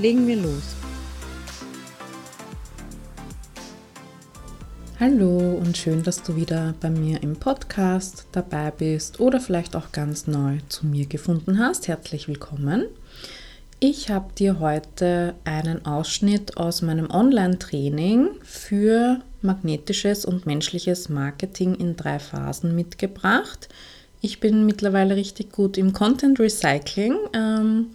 Legen wir los. Hallo und schön, dass du wieder bei mir im Podcast dabei bist oder vielleicht auch ganz neu zu mir gefunden hast. Herzlich willkommen. Ich habe dir heute einen Ausschnitt aus meinem Online-Training für magnetisches und menschliches Marketing in drei Phasen mitgebracht. Ich bin mittlerweile richtig gut im Content Recycling. Ähm,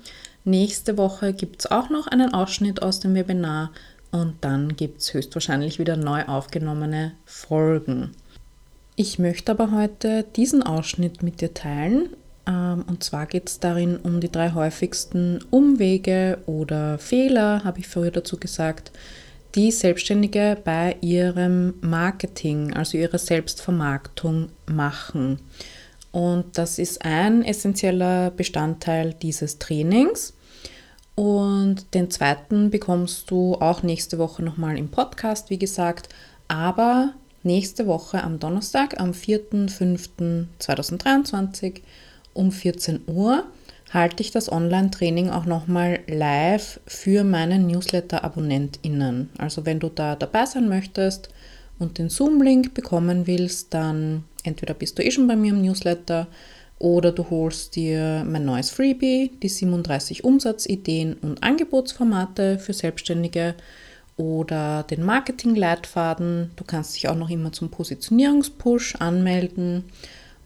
nächste Woche gibt es auch noch einen Ausschnitt aus dem Webinar und dann gibt es höchstwahrscheinlich wieder neu aufgenommene Folgen. Ich möchte aber heute diesen Ausschnitt mit dir teilen. Ähm, und zwar geht es darin um die drei häufigsten Umwege oder Fehler, habe ich früher dazu gesagt, die Selbstständige bei ihrem Marketing, also ihrer Selbstvermarktung machen. Und das ist ein essentieller Bestandteil dieses Trainings. Und den zweiten bekommst du auch nächste Woche nochmal im Podcast, wie gesagt. Aber nächste Woche am Donnerstag, am 4.5.2023 um 14 Uhr halte ich das Online-Training auch nochmal live für meine Newsletter-AbonnentInnen. Also wenn du da dabei sein möchtest und den Zoom-Link bekommen willst, dann entweder bist du eh schon bei mir im Newsletter oder du holst dir mein neues Freebie, die 37 Umsatzideen und Angebotsformate für Selbstständige oder den Marketing-Leitfaden. Du kannst dich auch noch immer zum Positionierungspush anmelden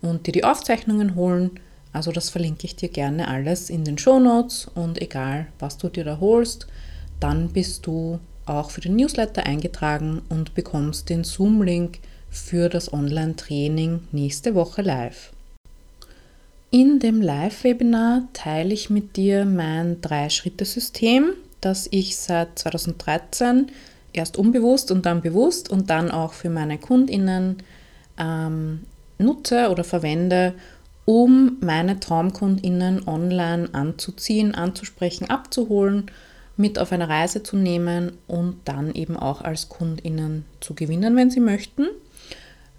und dir die Aufzeichnungen holen. Also das verlinke ich dir gerne alles in den Show Notes und egal, was du dir da holst, dann bist du auch für den Newsletter eingetragen und bekommst den Zoom-Link für das Online-Training nächste Woche live. In dem Live-Webinar teile ich mit dir mein Drei-Schritte-System, das ich seit 2013 erst unbewusst und dann bewusst und dann auch für meine KundInnen ähm, nutze oder verwende, um meine TraumkundInnen online anzuziehen, anzusprechen, abzuholen mit auf eine Reise zu nehmen und dann eben auch als KundInnen zu gewinnen, wenn sie möchten.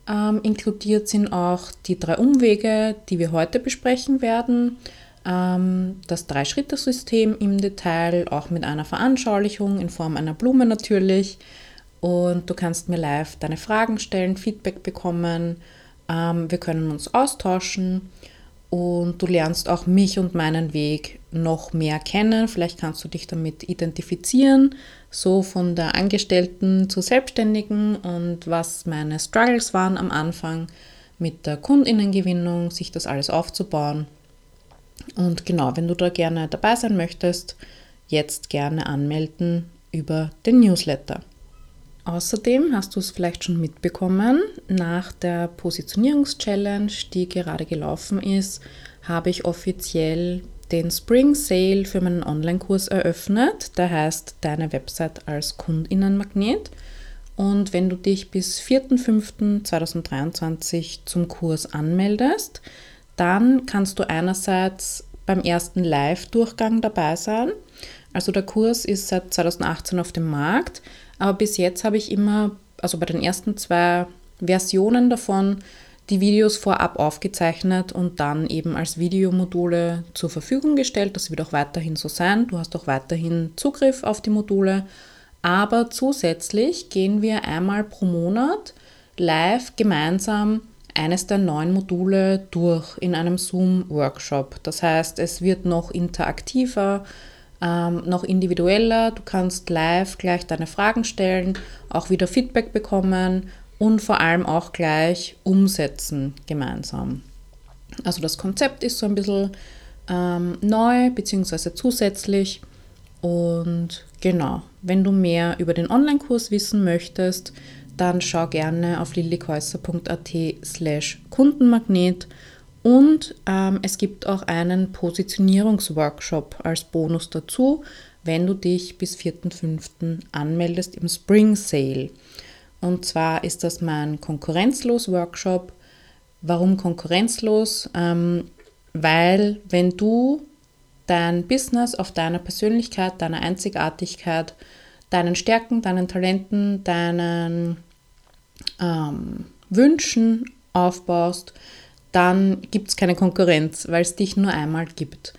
Ähm, inkludiert sind auch die drei Umwege, die wir heute besprechen werden. Ähm, das Drei-Schritte-System im Detail, auch mit einer Veranschaulichung in Form einer Blume natürlich. Und du kannst mir live deine Fragen stellen, Feedback bekommen. Ähm, wir können uns austauschen und du lernst auch mich und meinen Weg noch mehr kennen. Vielleicht kannst du dich damit identifizieren, so von der Angestellten zur Selbstständigen und was meine Struggles waren am Anfang mit der Kundinnengewinnung, sich das alles aufzubauen. Und genau, wenn du da gerne dabei sein möchtest, jetzt gerne anmelden über den Newsletter. Außerdem hast du es vielleicht schon mitbekommen, nach der Positionierungs-Challenge, die gerade gelaufen ist, habe ich offiziell den Spring Sale für meinen Online-Kurs eröffnet. Der heißt Deine Website als Kundinnenmagnet. Und wenn du dich bis 4.5.2023 zum Kurs anmeldest, dann kannst du einerseits beim ersten Live-Durchgang dabei sein. Also der Kurs ist seit 2018 auf dem Markt, aber bis jetzt habe ich immer, also bei den ersten zwei Versionen davon, die Videos vorab aufgezeichnet und dann eben als Videomodule zur Verfügung gestellt. Das wird auch weiterhin so sein. Du hast auch weiterhin Zugriff auf die Module. Aber zusätzlich gehen wir einmal pro Monat live gemeinsam eines der neuen Module durch in einem Zoom-Workshop. Das heißt, es wird noch interaktiver, ähm, noch individueller. Du kannst live gleich deine Fragen stellen, auch wieder Feedback bekommen und vor allem auch gleich umsetzen gemeinsam. Also das Konzept ist so ein bisschen ähm, neu bzw. zusätzlich. Und genau, wenn du mehr über den Online-Kurs wissen möchtest, dann schau gerne auf lillikäuser.at slash Kundenmagnet und ähm, es gibt auch einen Positionierungsworkshop als Bonus dazu. wenn du dich bis 4.5. anmeldest im Spring Sale. Und zwar ist das mein Konkurrenzlos-Workshop. Warum konkurrenzlos? Ähm, weil wenn du dein Business auf deiner Persönlichkeit, deiner Einzigartigkeit, deinen Stärken, deinen Talenten, deinen ähm, Wünschen aufbaust, dann gibt es keine Konkurrenz, weil es dich nur einmal gibt.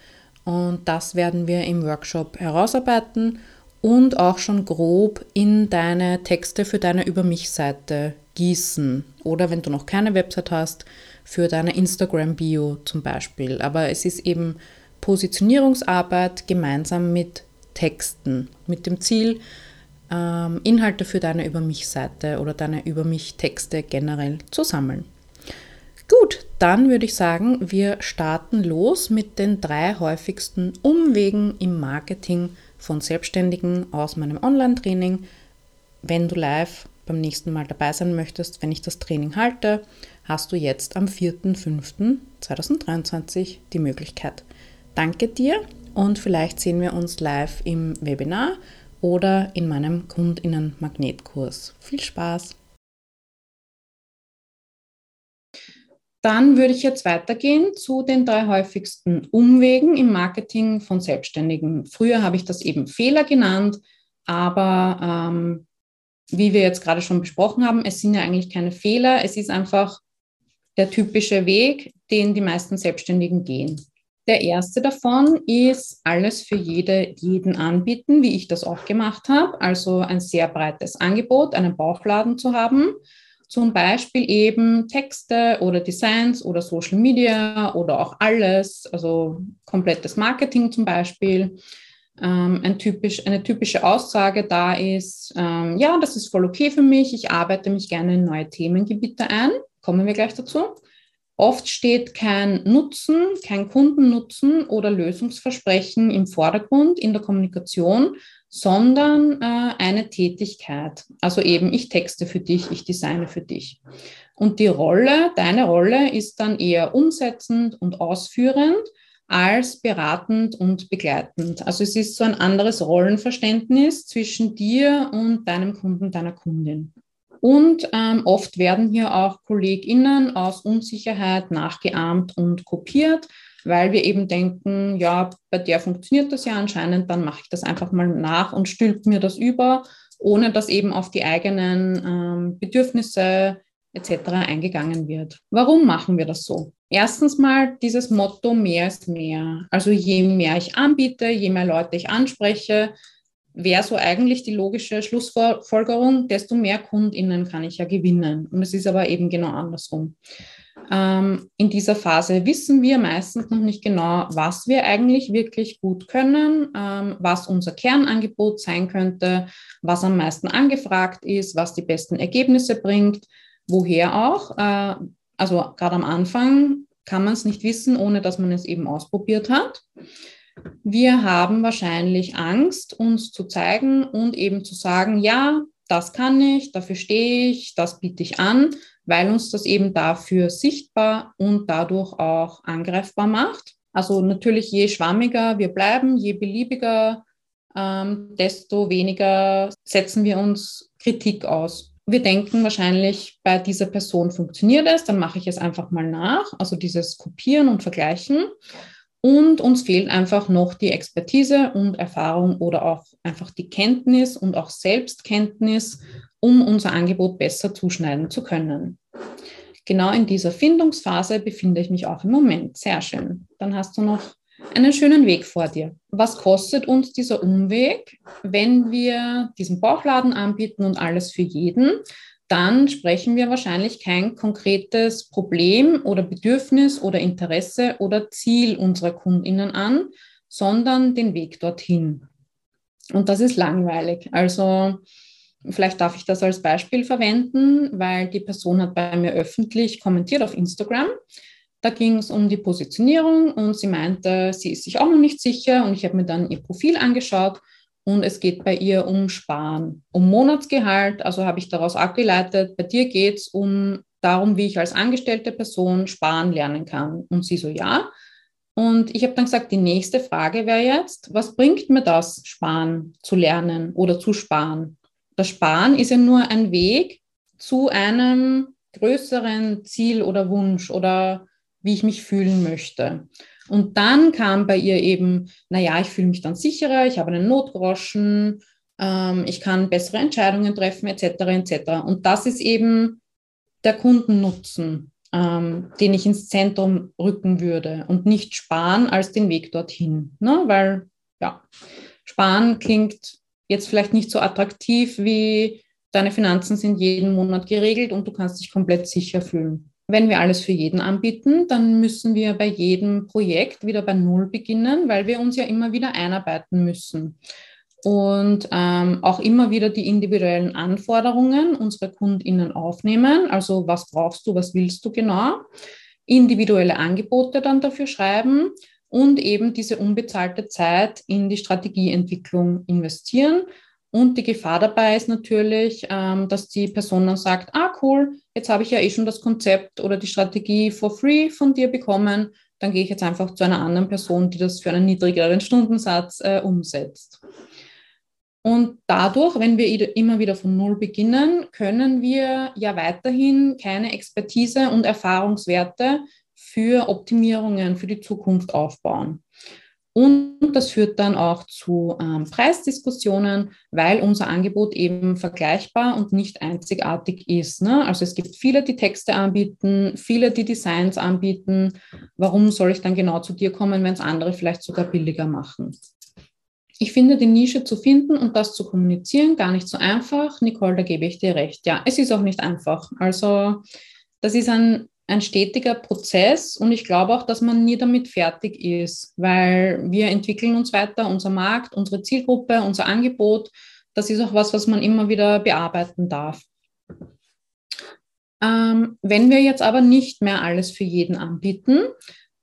Und das werden wir im Workshop herausarbeiten und auch schon grob in deine Texte für deine Über mich-Seite gießen. Oder wenn du noch keine Website hast, für deine Instagram-Bio zum Beispiel. Aber es ist eben Positionierungsarbeit gemeinsam mit Texten, mit dem Ziel, ähm, Inhalte für deine Über mich-Seite oder deine Über mich-Texte generell zu sammeln. Gut, dann würde ich sagen, wir starten los mit den drei häufigsten Umwegen im Marketing von Selbstständigen aus meinem Online-Training. Wenn du live beim nächsten Mal dabei sein möchtest, wenn ich das Training halte, hast du jetzt am 4.5.2023 die Möglichkeit. Danke dir und vielleicht sehen wir uns live im Webinar oder in meinem Kundinnen-Magnetkurs. Viel Spaß! Dann würde ich jetzt weitergehen zu den drei häufigsten Umwegen im Marketing von Selbstständigen. Früher habe ich das eben Fehler genannt, aber ähm, wie wir jetzt gerade schon besprochen haben, es sind ja eigentlich keine Fehler, es ist einfach der typische Weg, den die meisten Selbstständigen gehen. Der erste davon ist alles für jede, jeden anbieten, wie ich das auch gemacht habe. Also ein sehr breites Angebot, einen Bauchladen zu haben. Zum Beispiel eben Texte oder Designs oder Social Media oder auch alles, also komplettes Marketing zum Beispiel. Ähm, ein typisch, eine typische Aussage da ist, ähm, ja, das ist voll okay für mich, ich arbeite mich gerne in neue Themengebiete ein. Kommen wir gleich dazu. Oft steht kein Nutzen, kein Kundennutzen oder Lösungsversprechen im Vordergrund in der Kommunikation, sondern äh, eine Tätigkeit. Also eben, ich texte für dich, ich designe für dich. Und die Rolle, deine Rolle ist dann eher umsetzend und ausführend als beratend und begleitend. Also es ist so ein anderes Rollenverständnis zwischen dir und deinem Kunden, deiner Kundin. Und ähm, oft werden hier auch KollegInnen aus Unsicherheit nachgeahmt und kopiert, weil wir eben denken, ja, bei der funktioniert das ja anscheinend, dann mache ich das einfach mal nach und stülpt mir das über, ohne dass eben auf die eigenen ähm, Bedürfnisse etc. eingegangen wird. Warum machen wir das so? Erstens mal dieses Motto mehr ist mehr. Also je mehr ich anbiete, je mehr Leute ich anspreche, wäre so eigentlich die logische Schlussfolgerung, desto mehr KundInnen kann ich ja gewinnen. Und es ist aber eben genau andersrum. Ähm, in dieser Phase wissen wir meistens noch nicht genau, was wir eigentlich wirklich gut können, ähm, was unser Kernangebot sein könnte, was am meisten angefragt ist, was die besten Ergebnisse bringt, woher auch. Äh, also gerade am Anfang kann man es nicht wissen, ohne dass man es eben ausprobiert hat. Wir haben wahrscheinlich Angst, uns zu zeigen und eben zu sagen, ja, das kann ich, dafür stehe ich, das biete ich an, weil uns das eben dafür sichtbar und dadurch auch angreifbar macht. Also natürlich, je schwammiger wir bleiben, je beliebiger, ähm, desto weniger setzen wir uns Kritik aus. Wir denken wahrscheinlich, bei dieser Person funktioniert es, dann mache ich es einfach mal nach, also dieses Kopieren und Vergleichen. Und uns fehlt einfach noch die Expertise und Erfahrung oder auch einfach die Kenntnis und auch Selbstkenntnis, um unser Angebot besser zuschneiden zu können. Genau in dieser Findungsphase befinde ich mich auch im Moment. Sehr schön. Dann hast du noch einen schönen Weg vor dir. Was kostet uns dieser Umweg, wenn wir diesen Bauchladen anbieten und alles für jeden? Dann sprechen wir wahrscheinlich kein konkretes Problem oder Bedürfnis oder Interesse oder Ziel unserer Kundinnen an, sondern den Weg dorthin. Und das ist langweilig. Also vielleicht darf ich das als Beispiel verwenden, weil die Person hat bei mir öffentlich kommentiert auf Instagram. Da ging es um die Positionierung und sie meinte, sie ist sich auch noch nicht sicher und ich habe mir dann ihr Profil angeschaut und es geht bei ihr um Sparen, um Monatsgehalt. Also habe ich daraus abgeleitet, bei dir geht es um darum, wie ich als angestellte Person sparen lernen kann. Und sie so, ja. Und ich habe dann gesagt, die nächste Frage wäre jetzt, was bringt mir das, sparen zu lernen oder zu sparen? Das Sparen ist ja nur ein Weg zu einem größeren Ziel oder Wunsch oder wie ich mich fühlen möchte. Und dann kam bei ihr eben, naja, ich fühle mich dann sicherer, ich habe einen Notgroschen, ähm, ich kann bessere Entscheidungen treffen, etc., etc. Und das ist eben der Kundennutzen, ähm, den ich ins Zentrum rücken würde und nicht sparen als den Weg dorthin. Ne? Weil, ja, sparen klingt jetzt vielleicht nicht so attraktiv wie deine Finanzen sind jeden Monat geregelt und du kannst dich komplett sicher fühlen. Wenn wir alles für jeden anbieten, dann müssen wir bei jedem Projekt wieder bei Null beginnen, weil wir uns ja immer wieder einarbeiten müssen und ähm, auch immer wieder die individuellen Anforderungen unserer KundInnen aufnehmen. Also was brauchst du, was willst du genau? Individuelle Angebote dann dafür schreiben und eben diese unbezahlte Zeit in die Strategieentwicklung investieren. Und die Gefahr dabei ist natürlich, ähm, dass die Person dann sagt, ah cool, jetzt habe ich ja eh schon das Konzept oder die Strategie for free von dir bekommen, dann gehe ich jetzt einfach zu einer anderen Person, die das für einen niedrigeren Stundensatz äh, umsetzt. Und dadurch, wenn wir immer wieder von Null beginnen, können wir ja weiterhin keine Expertise und Erfahrungswerte für Optimierungen für die Zukunft aufbauen. Und das führt dann auch zu ähm, Preisdiskussionen, weil unser Angebot eben vergleichbar und nicht einzigartig ist. Ne? Also es gibt viele, die Texte anbieten, viele, die Designs anbieten. Warum soll ich dann genau zu dir kommen, wenn es andere vielleicht sogar billiger machen? Ich finde die Nische zu finden und das zu kommunizieren gar nicht so einfach. Nicole, da gebe ich dir recht. Ja, es ist auch nicht einfach. Also das ist ein, ein stetiger Prozess und ich glaube auch, dass man nie damit fertig ist, weil wir entwickeln uns weiter, unser Markt, unsere Zielgruppe, unser Angebot. Das ist auch was, was man immer wieder bearbeiten darf. Ähm, wenn wir jetzt aber nicht mehr alles für jeden anbieten,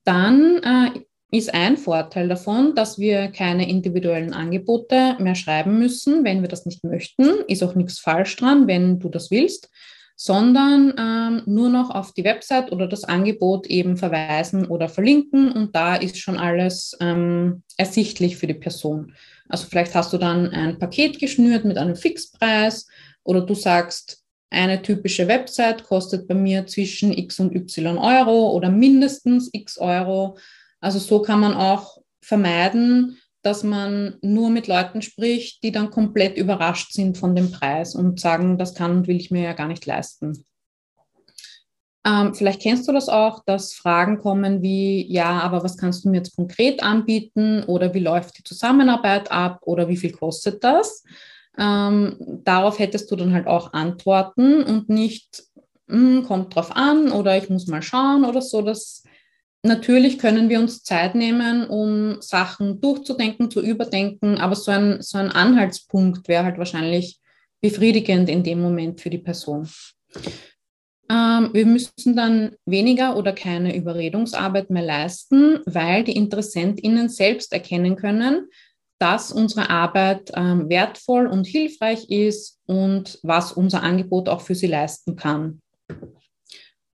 dann äh, ist ein Vorteil davon, dass wir keine individuellen Angebote mehr schreiben müssen, wenn wir das nicht möchten. Ist auch nichts falsch dran, wenn du das willst, sondern ähm, nur noch auf die Website oder das Angebot eben verweisen oder verlinken und da ist schon alles ähm, ersichtlich für die Person. Also vielleicht hast du dann ein Paket geschnürt mit einem Fixpreis oder du sagst, eine typische Website kostet bei mir zwischen x und y Euro oder mindestens x Euro. Also so kann man auch vermeiden, dass man nur mit Leuten spricht, die dann komplett überrascht sind von dem Preis und sagen, das kann und will ich mir ja gar nicht leisten. Ähm, vielleicht kennst du das auch, dass Fragen kommen wie, ja, aber was kannst du mir jetzt konkret anbieten oder wie läuft die Zusammenarbeit ab oder wie viel kostet das? Ähm, darauf hättest du dann halt auch Antworten und nicht, hm, kommt drauf an oder ich muss mal schauen oder so. Das Natürlich können wir uns Zeit nehmen, um Sachen durchzudenken, zu überdenken, aber so ein, so ein Anhaltspunkt wäre halt wahrscheinlich befriedigend in dem Moment für die Person. Ähm, wir müssen dann weniger oder keine Überredungsarbeit mehr leisten, weil die InteressentInnen selbst erkennen können, dass unsere Arbeit ähm, wertvoll und hilfreich ist und was unser Angebot auch für sie leisten kann.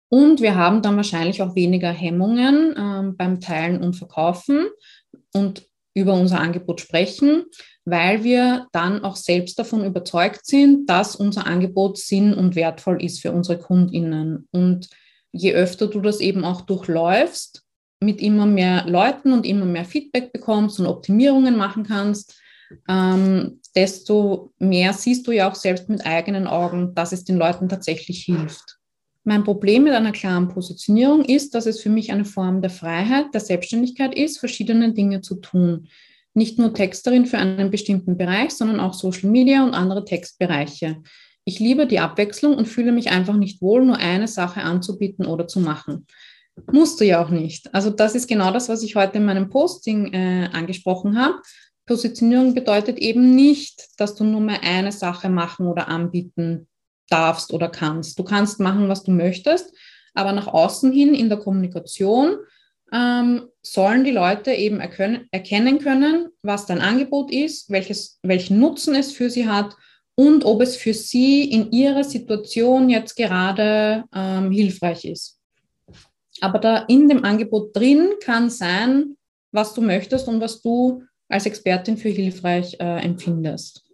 Und wir haben dann wahrscheinlich auch weniger Hemmungen ähm, beim Teilen und Verkaufen und über unser Angebot sprechen, weil wir dann auch selbst davon überzeugt sind, dass unser Angebot sinn- und wertvoll ist für unsere Kundinnen. Und je öfter du das eben auch durchläufst, mit immer mehr Leuten und immer mehr Feedback bekommst und Optimierungen machen kannst, ähm, desto mehr siehst du ja auch selbst mit eigenen Augen, dass es den Leuten tatsächlich hilft. Mein Problem mit einer klaren Positionierung ist, dass es für mich eine Form der Freiheit, der Selbstständigkeit ist, verschiedene Dinge zu tun. Nicht nur Texterin für einen bestimmten Bereich, sondern auch Social Media und andere Textbereiche. Ich liebe die Abwechslung und fühle mich einfach nicht wohl, nur eine Sache anzubieten oder zu machen. Musst du ja auch nicht. Also das ist genau das, was ich heute in meinem Posting äh, angesprochen habe. Positionierung bedeutet eben nicht, dass du nur mehr eine Sache machen oder anbieten darfst oder kannst. Du kannst machen, was du möchtest, aber nach außen hin in der Kommunikation ähm, sollen die Leute eben erkennen, erkennen können, was dein Angebot ist, welches, welchen Nutzen es für sie hat und ob es für sie in ihrer Situation jetzt gerade ähm, hilfreich ist. Aber da in dem Angebot drin kann sein, was du möchtest und was du als Expertin für hilfreich äh, empfindest.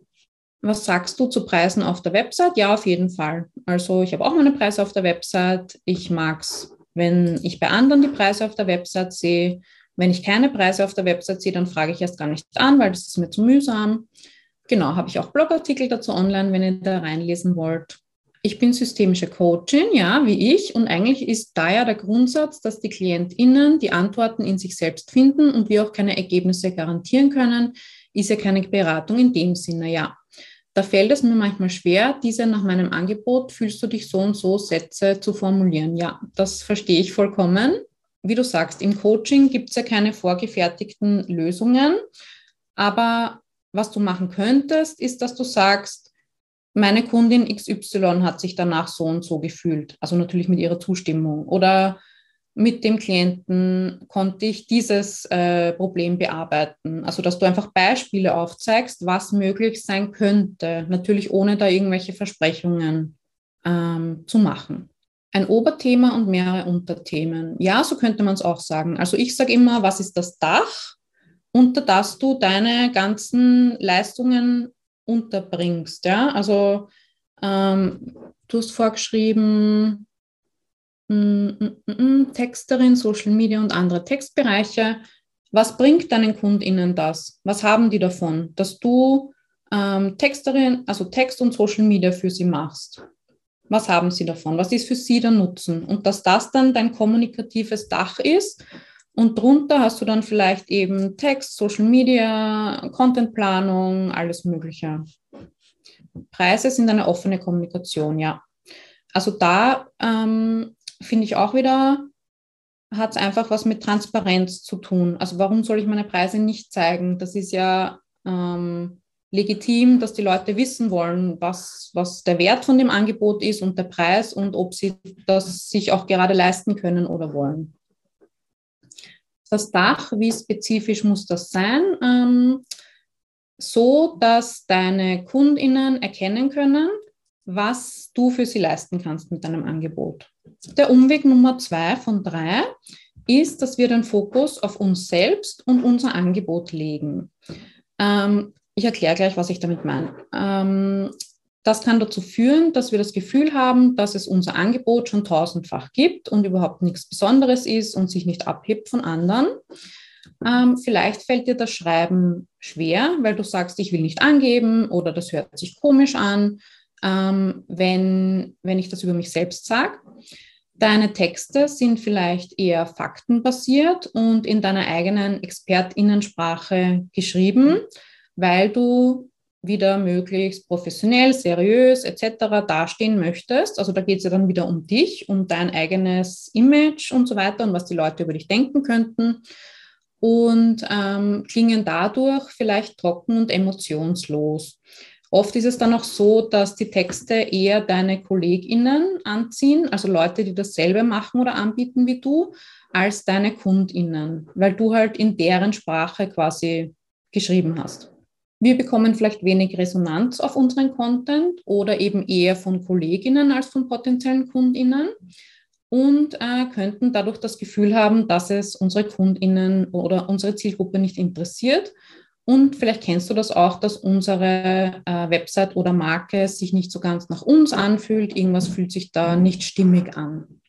Was sagst du zu Preisen auf der Website? Ja, auf jeden Fall. Also ich habe auch meine Preise auf der Website. Ich mag es, wenn ich bei anderen die Preise auf der Website sehe. Wenn ich keine Preise auf der Website sehe, dann frage ich erst gar nicht an, weil das ist mir zu mühsam. Genau, habe ich auch Blogartikel dazu online, wenn ihr da reinlesen wollt. Ich bin systemische Coachin, ja, wie ich. Und eigentlich ist da ja der Grundsatz, dass die KlientInnen die Antworten in sich selbst finden und wir auch keine Ergebnisse garantieren können, ist ja keine Beratung in dem Sinne, ja. Da fällt es mir manchmal schwer, diese nach meinem Angebot fühlst du dich so und so Sätze zu formulieren. Ja, das verstehe ich vollkommen. Wie du sagst, im Coaching gibt es ja keine vorgefertigten Lösungen. Aber was du machen könntest, ist, dass du sagst, meine Kundin XY hat sich danach so und so gefühlt, also natürlich mit ihrer Zustimmung. Oder mit dem Klienten konnte ich dieses äh, Problem bearbeiten. Also, dass du einfach Beispiele aufzeigst, was möglich sein könnte, natürlich ohne da irgendwelche Versprechungen ähm, zu machen. Ein Oberthema und mehrere Unterthemen. Ja, so könnte man es auch sagen. Also ich sage immer, was ist das Dach, unter das du deine ganzen Leistungen unterbringst. Ja? Also ähm, du hast vorgeschrieben, Texterin, Social Media und andere Textbereiche. Was bringt deinen KundInnen das? Was haben die davon, dass du ähm, Texterin, also Text und Social Media für sie machst? Was haben sie davon? Was ist für sie der Nutzen? Und dass das dann dein kommunikatives Dach ist und drunter hast du dann vielleicht eben Text, Social Media, Contentplanung, alles Mögliche. Preise sind eine offene Kommunikation, ja. Also da ähm, finde ich auch wieder, hat es einfach was mit Transparenz zu tun. Also warum soll ich meine Preise nicht zeigen? Das ist ja ähm, legitim, dass die Leute wissen wollen, was, was der Wert von dem Angebot ist und der Preis und ob sie das sich auch gerade leisten können oder wollen. Das Dach, wie spezifisch muss das sein? Ähm, so, dass deine KundInnen erkennen können, was du für sie leisten kannst mit deinem Angebot. Der Umweg Nummer zwei von drei ist, dass wir den Fokus auf uns selbst und unser Angebot legen. Ähm, ich erkläre gleich, was ich damit meine. Ähm, das kann dazu führen, dass wir das Gefühl haben, dass es unser Angebot schon tausendfach gibt und überhaupt nichts Besonderes ist und sich nicht abhebt von anderen. Ähm, vielleicht fällt dir das Schreiben schwer, weil du sagst, ich will nicht angeben oder das hört sich komisch an, ähm, wenn, wenn ich das über mich selbst sage. Deine Texte sind vielleicht eher faktenbasiert und in deiner eigenen Expertinnensprache geschrieben, weil du wieder möglichst professionell, seriös etc. dastehen möchtest. Also da geht es ja dann wieder um dich, um dein eigenes Image und so weiter und was die Leute über dich denken könnten und ähm, klingen dadurch vielleicht trocken und emotionslos. Oft ist es dann auch so, dass die Texte eher deine KollegInnen anziehen, also Leute, die dasselbe machen oder anbieten wie du, als deine KundInnen, weil du halt in deren Sprache quasi geschrieben hast. Wir bekommen vielleicht wenig Resonanz auf unseren Content oder eben eher von Kolleginnen als von potenziellen Kundinnen und äh, könnten dadurch das Gefühl haben, dass es unsere Kundinnen oder unsere Zielgruppe nicht interessiert. Und vielleicht kennst du das auch, dass unsere äh, Website oder Marke sich nicht so ganz nach uns anfühlt. Irgendwas fühlt sich da nicht stimmig an.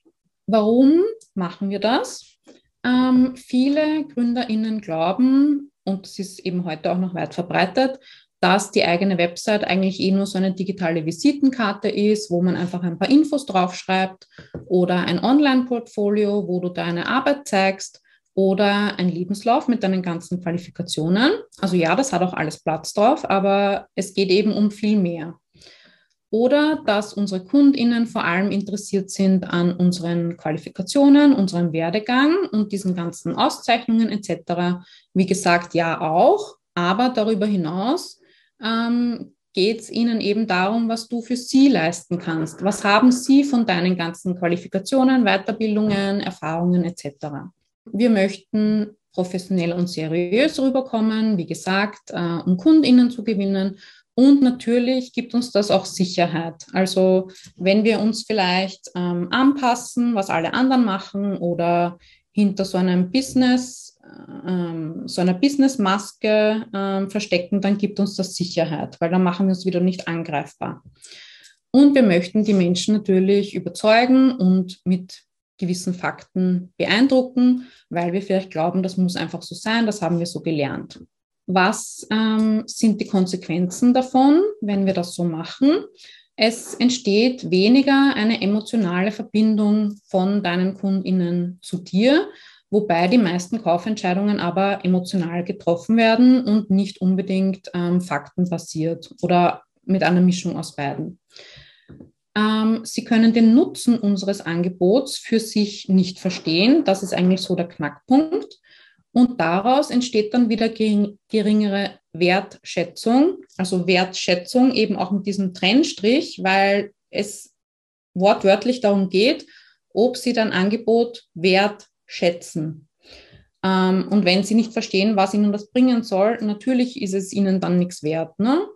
Warum machen wir das? Ähm, viele GründerInnen glauben, und das ist eben heute auch noch weit verbreitet, dass die eigene Website eigentlich eh nur so eine digitale Visitenkarte ist, wo man einfach ein paar Infos draufschreibt oder ein Online-Portfolio, wo du deine Arbeit zeigst oder ein Lebenslauf mit deinen ganzen Qualifikationen. Also ja, das hat auch alles Platz drauf, aber es geht eben um viel mehr. Oder dass unsere Kundinnen vor allem interessiert sind an unseren Qualifikationen, unserem Werdegang und diesen ganzen Auszeichnungen etc. Wie gesagt, ja auch, aber darüber hinaus ähm, geht es ihnen eben darum, was du für sie leisten kannst. Was haben sie von deinen ganzen Qualifikationen, Weiterbildungen, Erfahrungen etc. Wir möchten professionell und seriös rüberkommen, wie gesagt, äh, um Kundinnen zu gewinnen Und natürlich gibt uns das auch Sicherheit. Also wenn wir uns vielleicht ähm, anpassen, was alle anderen machen oder hinter so einem Business, ähm, so einer Businessmaske ähm, verstecken, dann gibt uns das Sicherheit, weil dann machen wir uns wieder nicht angreifbar. Und wir möchten die Menschen natürlich überzeugen und mit gewissen Fakten beeindrucken, weil wir vielleicht glauben, das muss einfach so sein, das haben wir so gelernt. Was ähm, sind die Konsequenzen davon, wenn wir das so machen? Es entsteht weniger eine emotionale Verbindung von deinen Kundinnen zu dir, wobei die meisten Kaufentscheidungen aber emotional getroffen werden und nicht unbedingt ähm, faktenbasiert oder mit einer Mischung aus beiden. Ähm, sie können den Nutzen unseres Angebots für sich nicht verstehen. Das ist eigentlich so der Knackpunkt. Und daraus entsteht dann wieder geringere Wertschätzung, also Wertschätzung eben auch mit diesem Trennstrich, weil es wortwörtlich darum geht, ob sie dein Angebot wertschätzen. Ähm, und wenn sie nicht verstehen, was ihnen das bringen soll, natürlich ist es ihnen dann nichts wert. Ne?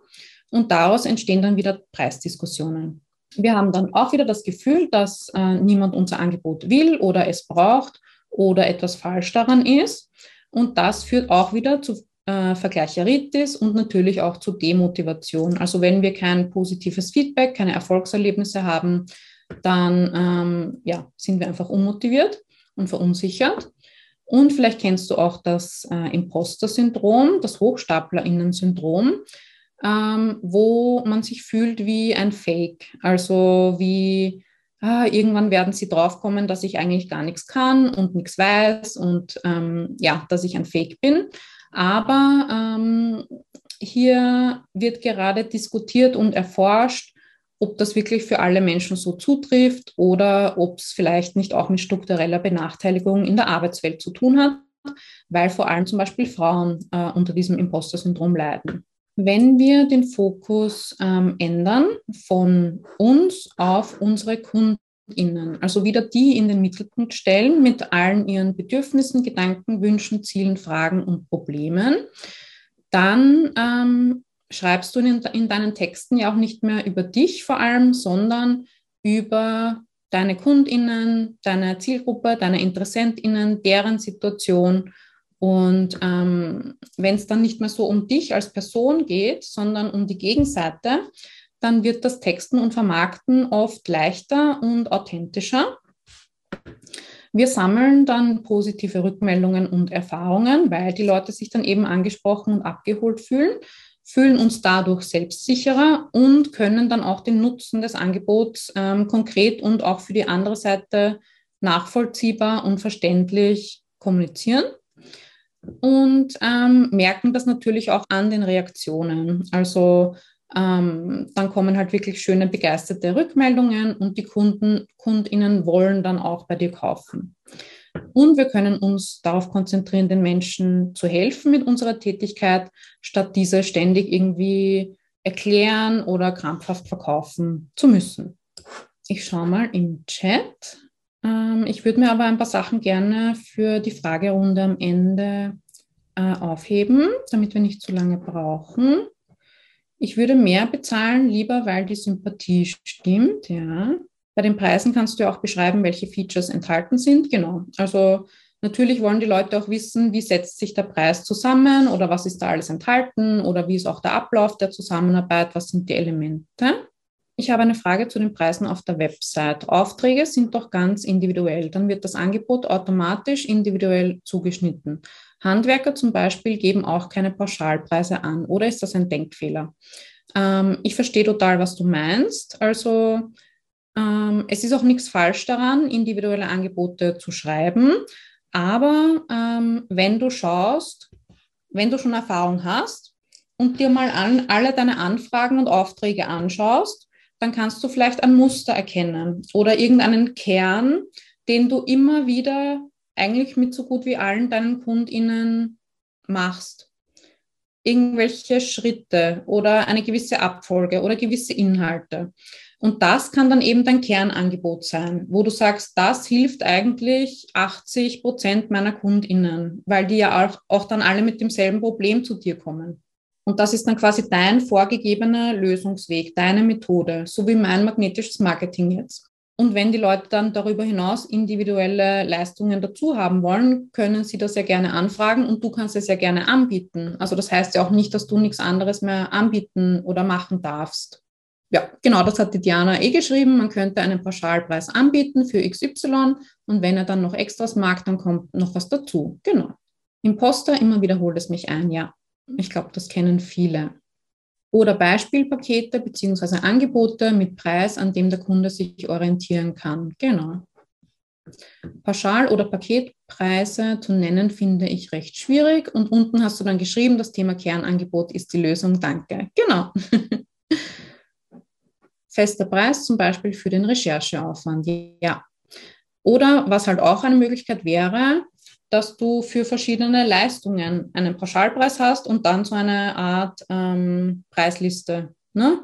Und daraus entstehen dann wieder Preisdiskussionen. Wir haben dann auch wieder das Gefühl, dass äh, niemand unser Angebot will oder es braucht oder etwas falsch daran ist. Und das führt auch wieder zu äh, Vergleicheritis und natürlich auch zu Demotivation. Also wenn wir kein positives Feedback, keine Erfolgserlebnisse haben, dann ähm, ja, sind wir einfach unmotiviert und verunsichert. Und vielleicht kennst du auch das äh, Imposter-Syndrom, das Hochstaplerinnen-Syndrom ähm, wo man sich fühlt wie ein Fake. Also wie ah, irgendwann werden sie draufkommen, dass ich eigentlich gar nichts kann und nichts weiß und ähm, ja, dass ich ein Fake bin. Aber ähm, hier wird gerade diskutiert und erforscht, ob das wirklich für alle Menschen so zutrifft oder ob es vielleicht nicht auch mit struktureller Benachteiligung in der Arbeitswelt zu tun hat, weil vor allem zum Beispiel Frauen äh, unter diesem Imposter-Syndrom leiden. Wenn wir den Fokus ähm, ändern von uns auf unsere KundInnen, also wieder die in den Mittelpunkt stellen mit allen ihren Bedürfnissen, Gedanken, Wünschen, Zielen, Fragen und Problemen, dann ähm, schreibst du in, in deinen Texten ja auch nicht mehr über dich vor allem, sondern über deine KundInnen, deine Zielgruppe, deine InteressentInnen, deren Situation und ähm, wenn es dann nicht mehr so um dich als Person geht, sondern um die Gegenseite, dann wird das Texten und Vermarkten oft leichter und authentischer. Wir sammeln dann positive Rückmeldungen und Erfahrungen, weil die Leute sich dann eben angesprochen und abgeholt fühlen, fühlen uns dadurch selbstsicherer und können dann auch den Nutzen des Angebots ähm, konkret und auch für die andere Seite nachvollziehbar und verständlich kommunizieren und ähm, merken das natürlich auch an den Reaktionen. Also ähm, dann kommen halt wirklich schöne, begeisterte Rückmeldungen und die Kunden, KundInnen wollen dann auch bei dir kaufen. Und wir können uns darauf konzentrieren, den Menschen zu helfen mit unserer Tätigkeit, statt diese ständig irgendwie erklären oder krampfhaft verkaufen zu müssen. Ich schaue mal im Chat. Ähm, ich würde mir aber ein paar Sachen gerne für die Fragerunde am Ende äh, aufheben, damit wir nicht zu lange brauchen. Ich würde mehr bezahlen, lieber weil die Sympathie stimmt, ja. Bei den Preisen kannst du auch beschreiben, welche Features enthalten sind. Genau. Also natürlich wollen die Leute auch wissen, wie setzt sich der Preis zusammen oder was ist da alles enthalten oder wie ist auch der Ablauf der Zusammenarbeit, was sind die Elemente. Ich habe eine Frage zu den Preisen auf der Website. Aufträge sind doch ganz individuell. Dann wird das Angebot automatisch individuell zugeschnitten. Handwerker zum Beispiel geben auch keine Pauschalpreise an. Oder ist das ein Denkfehler? Ähm, ich verstehe total, was du meinst. Also ähm, es ist auch nichts falsch daran, individuelle Angebote zu schreiben. Aber ähm, wenn du schaust, wenn du schon Erfahrung hast und dir mal an, alle deine Anfragen und Aufträge anschaust, dann kannst du vielleicht ein Muster erkennen oder irgendeinen Kern, den du immer wieder eigentlich mit so gut wie allen deinen KundInnen machst. Irgendwelche Schritte oder eine gewisse Abfolge oder gewisse Inhalte. Und das kann dann eben dein Kernangebot sein, wo du sagst, das hilft eigentlich 80 Prozent meiner KundInnen, weil die ja auch, auch dann alle mit demselben Problem zu dir kommen. Und das ist dann quasi dein vorgegebener Lösungsweg, deine Methode, so wie mein magnetisches Marketing jetzt. Und wenn die Leute dann darüber hinaus individuelle Leistungen dazu haben wollen, können sie das ja gerne anfragen und du kannst es ja gerne anbieten. Also das heißt ja auch nicht, dass du nichts anderes mehr anbieten oder machen darfst. Ja, genau, das hat die Diana eh geschrieben. Man könnte einen Pauschalpreis anbieten für XY und wenn er dann noch Extras mag, dann kommt noch was dazu. Genau. Imposter, immer wiederholt es mich ein, ja. Ich glaube, das kennen viele. Oder Beispielpakete bzw. Angebote mit Preis, an dem der Kunde sich orientieren kann. Genau. Pauschal- oder Paketpreise zu nennen, finde ich recht schwierig. Und unten hast du dann geschrieben, das Thema Kernangebot ist die Lösung. Danke. Genau. Fester Preis zum Beispiel für den Rechercheaufwand. Ja. Oder was halt auch eine Möglichkeit wäre, dass du für verschiedene Leistungen einen Pauschalpreis hast und dann so eine Art ähm, Preisliste, ne?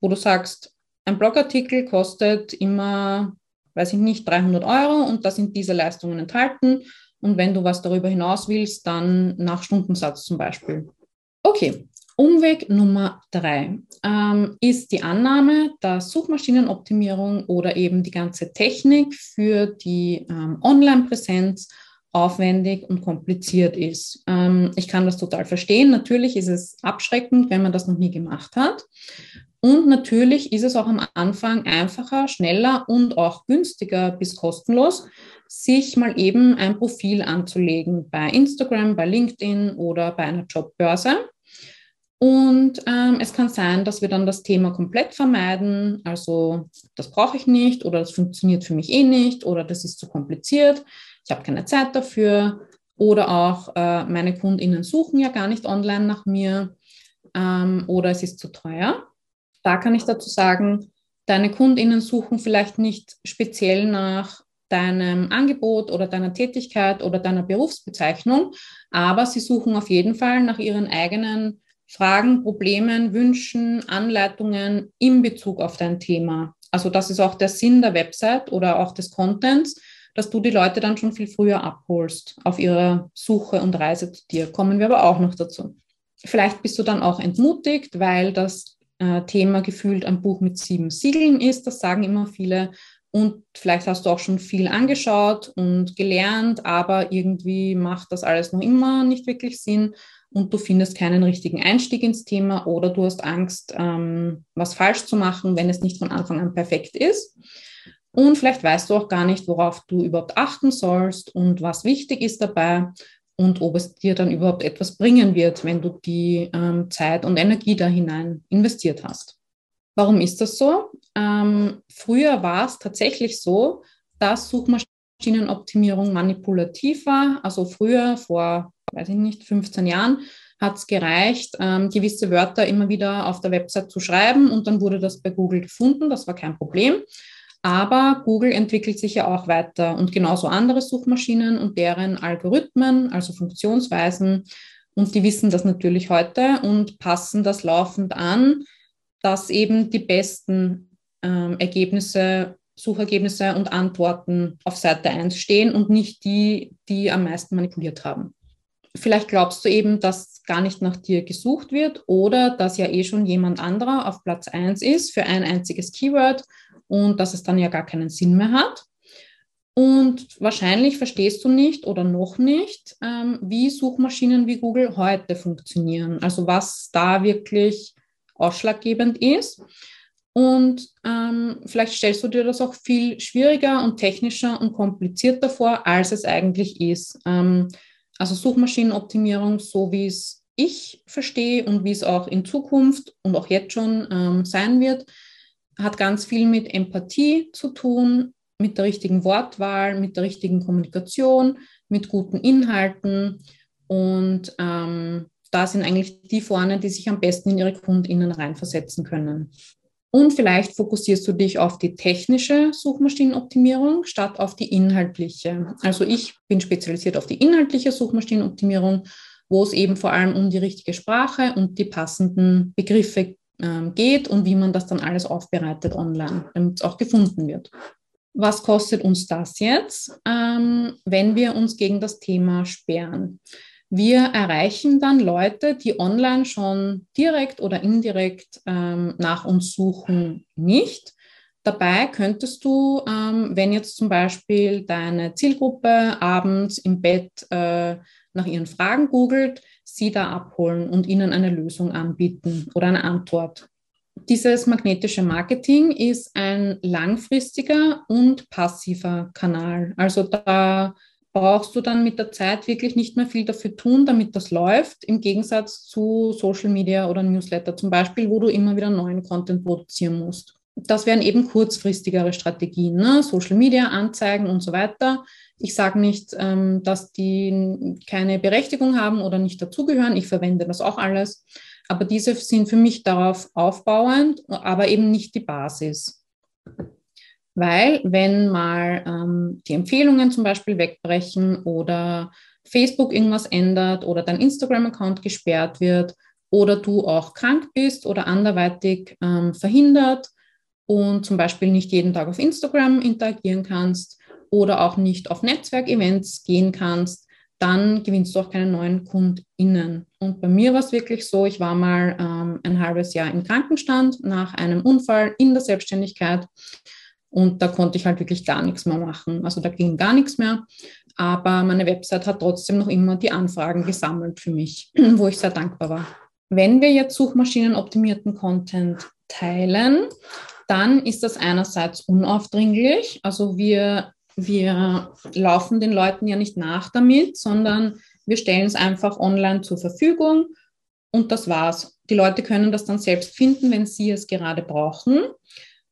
wo du sagst, ein Blogartikel kostet immer, weiß ich nicht, 300 Euro und da sind diese Leistungen enthalten. Und wenn du was darüber hinaus willst, dann nach Stundensatz zum Beispiel. Okay, Umweg Nummer drei ähm, ist die Annahme, dass Suchmaschinenoptimierung oder eben die ganze Technik für die ähm, Online-Präsenz aufwendig und kompliziert ist. Ähm, ich kann das total verstehen. Natürlich ist es abschreckend, wenn man das noch nie gemacht hat. Und natürlich ist es auch am Anfang einfacher, schneller und auch günstiger bis kostenlos, sich mal eben ein Profil anzulegen bei Instagram, bei LinkedIn oder bei einer Jobbörse. Und ähm, es kann sein, dass wir dann das Thema komplett vermeiden. Also das brauche ich nicht oder das funktioniert für mich eh nicht oder das ist zu kompliziert ich habe keine Zeit dafür. Oder auch äh, meine KundInnen suchen ja gar nicht online nach mir ähm, oder es ist zu teuer. Da kann ich dazu sagen, deine KundInnen suchen vielleicht nicht speziell nach deinem Angebot oder deiner Tätigkeit oder deiner Berufsbezeichnung, aber sie suchen auf jeden Fall nach ihren eigenen Fragen, Problemen, Wünschen, Anleitungen in Bezug auf dein Thema. Also das ist auch der Sinn der Website oder auch des Contents, dass du die Leute dann schon viel früher abholst auf ihrer Suche und Reise zu dir. Kommen wir aber auch noch dazu. Vielleicht bist du dann auch entmutigt, weil das äh, Thema gefühlt ein Buch mit sieben Siegeln ist. Das sagen immer viele. Und vielleicht hast du auch schon viel angeschaut und gelernt, aber irgendwie macht das alles noch immer nicht wirklich Sinn und du findest keinen richtigen Einstieg ins Thema oder du hast Angst, ähm, was falsch zu machen, wenn es nicht von Anfang an perfekt ist. Und vielleicht weißt du auch gar nicht, worauf du überhaupt achten sollst und was wichtig ist dabei und ob es dir dann überhaupt etwas bringen wird, wenn du die ähm, Zeit und Energie da hinein investiert hast. Warum ist das so? Ähm, früher war es tatsächlich so, dass Suchmaschinenoptimierung manipulativ war. Also früher, vor, weiß ich nicht, 15 Jahren, hat es gereicht, ähm, gewisse Wörter immer wieder auf der Website zu schreiben und dann wurde das bei Google gefunden. Das war kein Problem. Aber Google entwickelt sich ja auch weiter und genauso andere Suchmaschinen und deren Algorithmen, also Funktionsweisen. Und die wissen das natürlich heute und passen das laufend an, dass eben die besten ähm, Ergebnisse, Suchergebnisse und Antworten auf Seite 1 stehen und nicht die, die am meisten manipuliert haben. Vielleicht glaubst du eben, dass gar nicht nach dir gesucht wird oder dass ja eh schon jemand anderer auf Platz 1 ist für ein einziges Keyword und dass es dann ja gar keinen Sinn mehr hat. Und wahrscheinlich verstehst du nicht oder noch nicht, ähm, wie Suchmaschinen wie Google heute funktionieren. Also was da wirklich ausschlaggebend ist. Und ähm, vielleicht stellst du dir das auch viel schwieriger und technischer und komplizierter vor, als es eigentlich ist. Ähm, also Suchmaschinenoptimierung, so wie es ich verstehe und wie es auch in Zukunft und auch jetzt schon ähm, sein wird, hat ganz viel mit Empathie zu tun, mit der richtigen Wortwahl, mit der richtigen Kommunikation, mit guten Inhalten. Und ähm, da sind eigentlich die vorne, die sich am besten in ihre KundInnen reinversetzen können. Und vielleicht fokussierst du dich auf die technische Suchmaschinenoptimierung statt auf die inhaltliche. Also ich bin spezialisiert auf die inhaltliche Suchmaschinenoptimierung, wo es eben vor allem um die richtige Sprache und die passenden Begriffe ähm, geht und wie man das dann alles aufbereitet online, damit es auch gefunden wird. Was kostet uns das jetzt, ähm, wenn wir uns gegen das Thema sperren? Wir erreichen dann Leute, die online schon direkt oder indirekt ähm, nach uns suchen, nicht. Dabei könntest du, wenn jetzt zum Beispiel deine Zielgruppe abends im Bett äh, nach ihren Fragen googelt, sie da abholen und ihnen eine Lösung anbieten oder eine Antwort. Dieses magnetische Marketing ist ein langfristiger und passiver Kanal. Also da brauchst du dann mit der Zeit wirklich nicht mehr viel dafür tun, damit das läuft, im Gegensatz zu Social Media oder Newsletter zum Beispiel, wo du immer wieder neuen Content produzieren musst. Das wären eben kurzfristigere Strategien, ne? Social Media, Anzeigen und so weiter. Ich sage nicht, ähm, dass die keine Berechtigung haben oder nicht dazugehören. Ich verwende das auch alles. Aber diese sind für mich darauf aufbauend, aber eben nicht die Basis. Weil wenn mal ähm, die Empfehlungen zum Beispiel wegbrechen oder Facebook irgendwas ändert oder dein Instagram-Account gesperrt wird oder du auch krank bist oder anderweitig ähm, verhindert und zum Beispiel nicht jeden Tag auf Instagram interagieren kannst oder auch nicht auf Netzwerkevents gehen kannst, dann gewinnst du auch keine neuen KundInnen. Und bei mir war es wirklich so, ich war mal ähm, ein halbes Jahr im Krankenstand nach einem Unfall in der Selbstständigkeit und da konnte ich halt wirklich gar nichts mehr machen. Also da ging gar nichts mehr. Aber meine Website hat trotzdem noch immer die Anfragen gesammelt für mich, wo ich sehr dankbar war. Wenn wir jetzt suchmaschinenoptimierten Content teilen, dann ist das einerseits unaufdringlich. Also wir, wir laufen den Leuten ja nicht nach damit, sondern wir stellen es einfach online zur Verfügung und das war's. Die Leute können das dann selbst finden, wenn sie es gerade brauchen.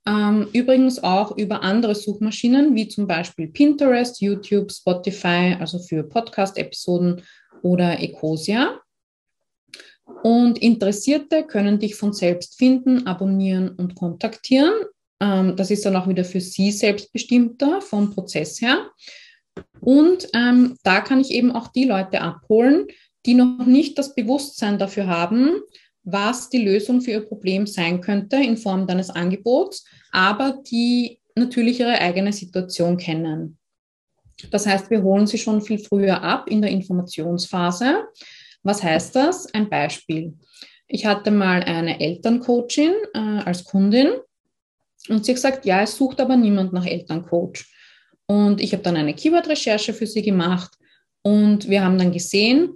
Ähm, übrigens auch über andere Suchmaschinen wie zum Beispiel Pinterest, YouTube, Spotify, also für Podcast-Episoden oder Ecosia. Und Interessierte können dich von selbst finden, abonnieren und kontaktieren. Ähm, das ist dann auch wieder für sie selbstbestimmter vom Prozess her. Und ähm, da kann ich eben auch die Leute abholen, die noch nicht das Bewusstsein dafür haben, was die Lösung für ihr Problem sein könnte in Form deines Angebots, aber die natürlich ihre eigene Situation kennen. Das heißt, wir holen sie schon viel früher ab in der Informationsphase. Was heißt das? Ein Beispiel. Ich hatte mal eine Elterncoachin äh, als Kundin und sie hat gesagt, ja, es sucht aber niemand nach Elterncoach. Und ich habe dann eine Keyword-Recherche für sie gemacht und wir haben dann gesehen,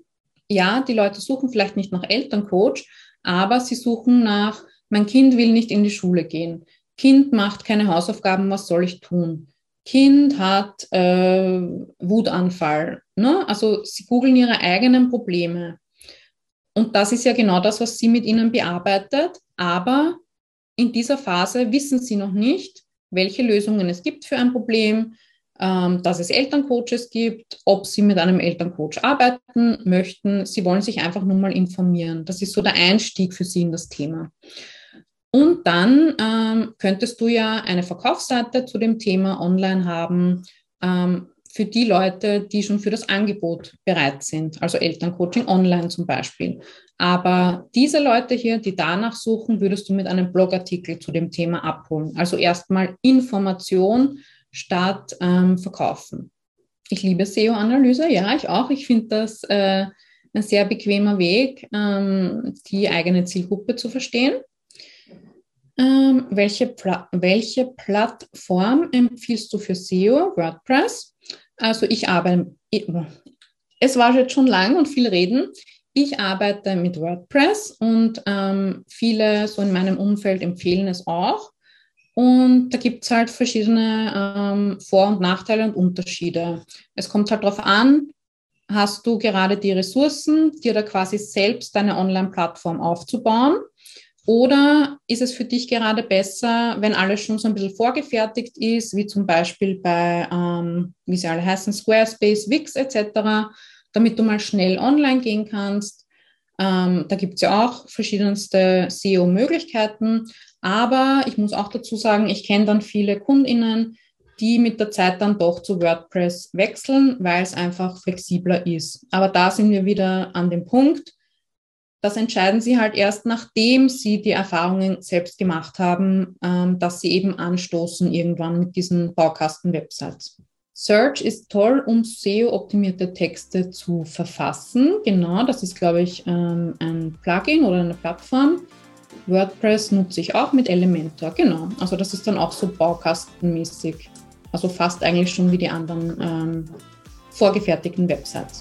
ja, die Leute suchen vielleicht nicht nach Elterncoach, aber sie suchen nach, mein Kind will nicht in die Schule gehen. Kind macht keine Hausaufgaben, was soll ich tun? Kind hat äh, Wutanfall. Ne? Also sie googeln ihre eigenen Probleme. Und das ist ja genau das, was sie mit ihnen bearbeitet. Aber in dieser Phase wissen sie noch nicht, welche Lösungen es gibt für ein Problem, ähm, dass es Elterncoaches gibt, ob sie mit einem Elterncoach arbeiten möchten. Sie wollen sich einfach nur mal informieren. Das ist so der Einstieg für sie in das Thema. Und dann ähm, könntest du ja eine Verkaufsseite zu dem Thema online haben ähm, für die Leute, die schon für das Angebot bereit sind, also Elterncoaching online zum Beispiel. Aber diese Leute hier, die danach suchen, würdest du mit einem Blogartikel zu dem Thema abholen. Also erstmal Information statt ähm, Verkaufen. Ich liebe SEO-Analyse, ja, ich auch. Ich finde das äh, ein sehr bequemer Weg, ähm, die eigene Zielgruppe zu verstehen. Ähm, welche, Pla welche Plattform empfiehlst du für SEO? WordPress. Also ich arbeite, es war jetzt schon lang und viel reden. Ich arbeite mit WordPress und ähm, viele so in meinem Umfeld empfehlen es auch. Und da gibt es halt verschiedene ähm, Vor- und Nachteile und Unterschiede. Es kommt halt darauf an, hast du gerade die Ressourcen, dir da quasi selbst deine Online-Plattform aufzubauen? Oder ist es für dich gerade besser, wenn alles schon so ein bisschen vorgefertigt ist, wie zum Beispiel bei, ähm, wie sie alle heißen, Squarespace, Wix etc., damit du mal schnell online gehen kannst? Ähm, da gibt es ja auch verschiedenste SEO-Möglichkeiten. Aber ich muss auch dazu sagen, ich kenne dann viele Kundinnen, die mit der Zeit dann doch zu WordPress wechseln, weil es einfach flexibler ist. Aber da sind wir wieder an dem Punkt. Das entscheiden sie halt erst, nachdem sie die Erfahrungen selbst gemacht haben, ähm, dass sie eben anstoßen irgendwann mit diesen Baukasten-Websites. Search ist toll, um SEO-optimierte Texte zu verfassen. Genau, das ist, glaube ich, ähm, ein Plugin oder eine Plattform. WordPress nutze ich auch mit Elementor. Genau, also das ist dann auch so baukastenmäßig. Also fast eigentlich schon wie die anderen ähm, vorgefertigten Websites.